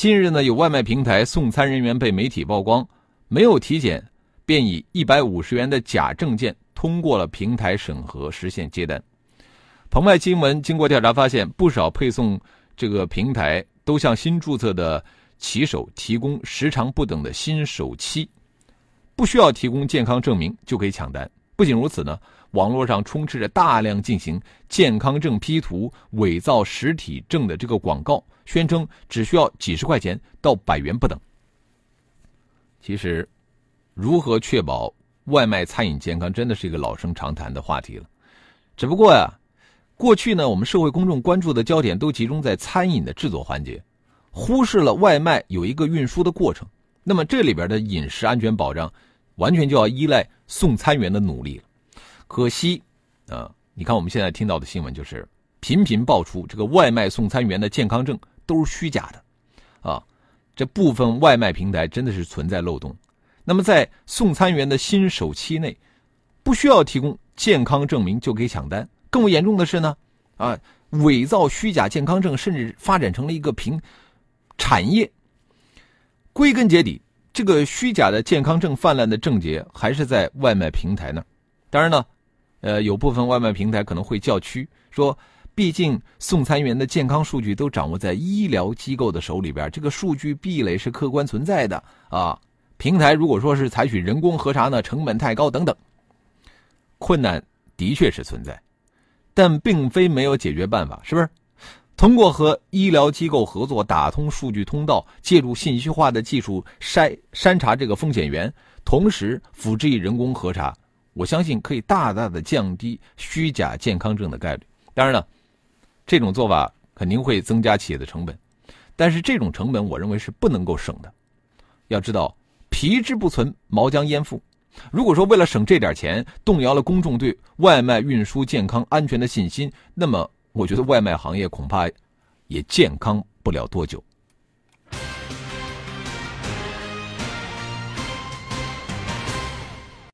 近日呢，有外卖平台送餐人员被媒体曝光没有体检，便以一百五十元的假证件通过了平台审核，实现接单。澎湃新闻经过调查发现，不少配送这个平台都向新注册的骑手提供时长不等的新手期，不需要提供健康证明就可以抢单。不仅如此呢，网络上充斥着大量进行健康证 P 图、伪造实体证的这个广告，宣称只需要几十块钱到百元不等。其实，如何确保外卖餐饮健康，真的是一个老生常谈的话题了。只不过呀，过去呢，我们社会公众关注的焦点都集中在餐饮的制作环节，忽视了外卖有一个运输的过程。那么这里边的饮食安全保障。完全就要依赖送餐员的努力了，可惜，啊，你看我们现在听到的新闻就是频频爆出这个外卖送餐员的健康证都是虚假的，啊，这部分外卖平台真的是存在漏洞。那么在送餐员的新手期内，不需要提供健康证明就可以抢单。更为严重的是呢，啊，伪造虚假健康证甚至发展成了一个平产业。归根结底。这个虚假的健康证泛滥的症结还是在外卖平台呢。当然呢，呃，有部分外卖平台可能会叫屈，说毕竟送餐员的健康数据都掌握在医疗机构的手里边，这个数据壁垒是客观存在的啊。平台如果说是采取人工核查呢，成本太高等等，困难的确是存在，但并非没有解决办法，是不是？通过和医疗机构合作，打通数据通道，借助信息化的技术筛筛查这个风险源，同时辅之以人工核查，我相信可以大大的降低虚假健康证的概率。当然了，这种做法肯定会增加企业的成本，但是这种成本我认为是不能够省的。要知道，皮之不存，毛将焉附？如果说为了省这点钱，动摇了公众对外卖运输健康安全的信心，那么。我觉得外卖行业恐怕也健康不了多久。